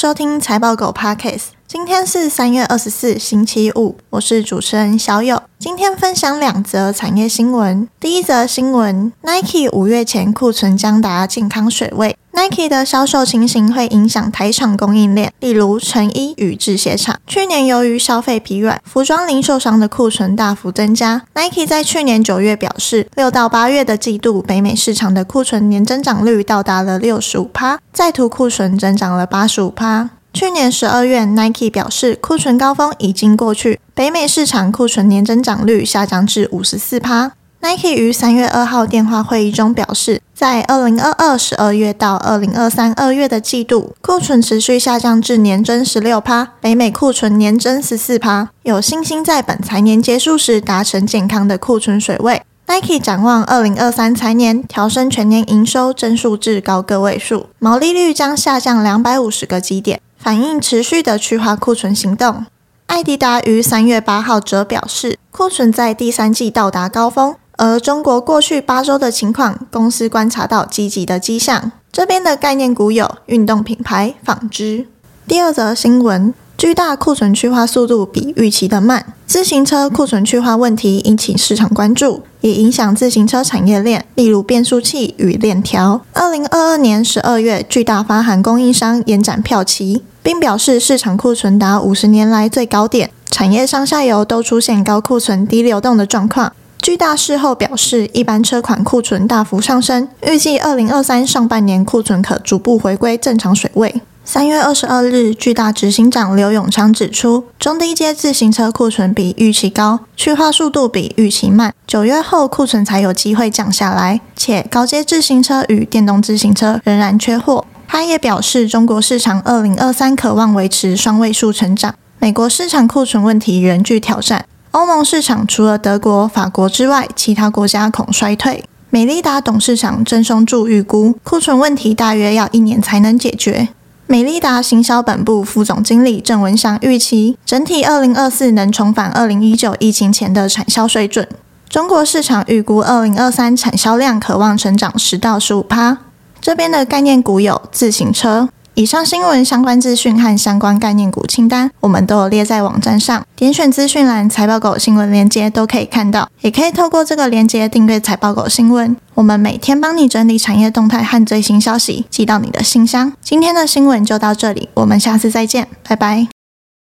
收听财报狗 Podcast。今天是三月二十四，星期五，我是主持人小友。今天分享两则产业新闻。第一则新闻：Nike 五月前库存将达健康水位。Nike 的销售情形会影响台厂供应链，例如成衣与制鞋厂。去年由于消费疲软，服装零售商的库存大幅增加。Nike 在去年九月表示，六到八月的季度，北美市场的库存年增长率到达了六十五趴，在途库存增长了八十五趴。去年十二月，Nike 表示库存高峰已经过去，北美市场库存年增长率下降至五十四趴。Nike 于三月二号电话会议中表示，在二零二二十二月到二零二三二月的季度，库存持续下降至年增十六趴，北美库存年增十四趴，有信心在本财年结束时达成健康的库存水位。Nike 展望二零二三财年，调升全年营收增速至高个位数，毛利率将下降两百五十个基点，反映持续的去化库存行动。艾迪达于三月八号则表示，库存在第三季到达高峰。而中国过去八周的情况，公司观察到积极的迹象。这边的概念股有运动品牌、纺织。第二则新闻，巨大库存去化速度比预期的慢。自行车库存去化问题引起市场关注，也影响自行车产业链，例如变速器与链条。二零二二年十二月，巨大发函供应商延展票期，并表示市场库存达五十年来最高点，产业上下游都出现高库存、低流动的状况。巨大事后表示，一般车款库存大幅上升，预计二零二三上半年库存可逐步回归正常水位。三月二十二日，巨大执行长刘永昌指出，中低阶自行车库存比预期高，去化速度比预期慢，九月后库存才有机会降下来，且高阶自行车与电动自行车仍然缺货。他也表示，中国市场二零二三可望维持双位数成长，美国市场库存问题仍具挑战。欧盟市场除了德国、法国之外，其他国家恐衰退。美利达董事长郑松柱预估，库存问题大约要一年才能解决。美利达行销本部副总经理郑文祥预期，整体二零二四能重返二零一九疫情前的产销水准。中国市场预估二零二三产销量可望成长十到十五趴。这边的概念股有自行车。以上新闻相关资讯和相关概念股清单，我们都有列在网站上，点选资讯栏财报狗新闻链接都可以看到，也可以透过这个链接订阅财报狗新闻。我们每天帮你整理产业动态和最新消息，寄到你的信箱。今天的新闻就到这里，我们下次再见，拜拜。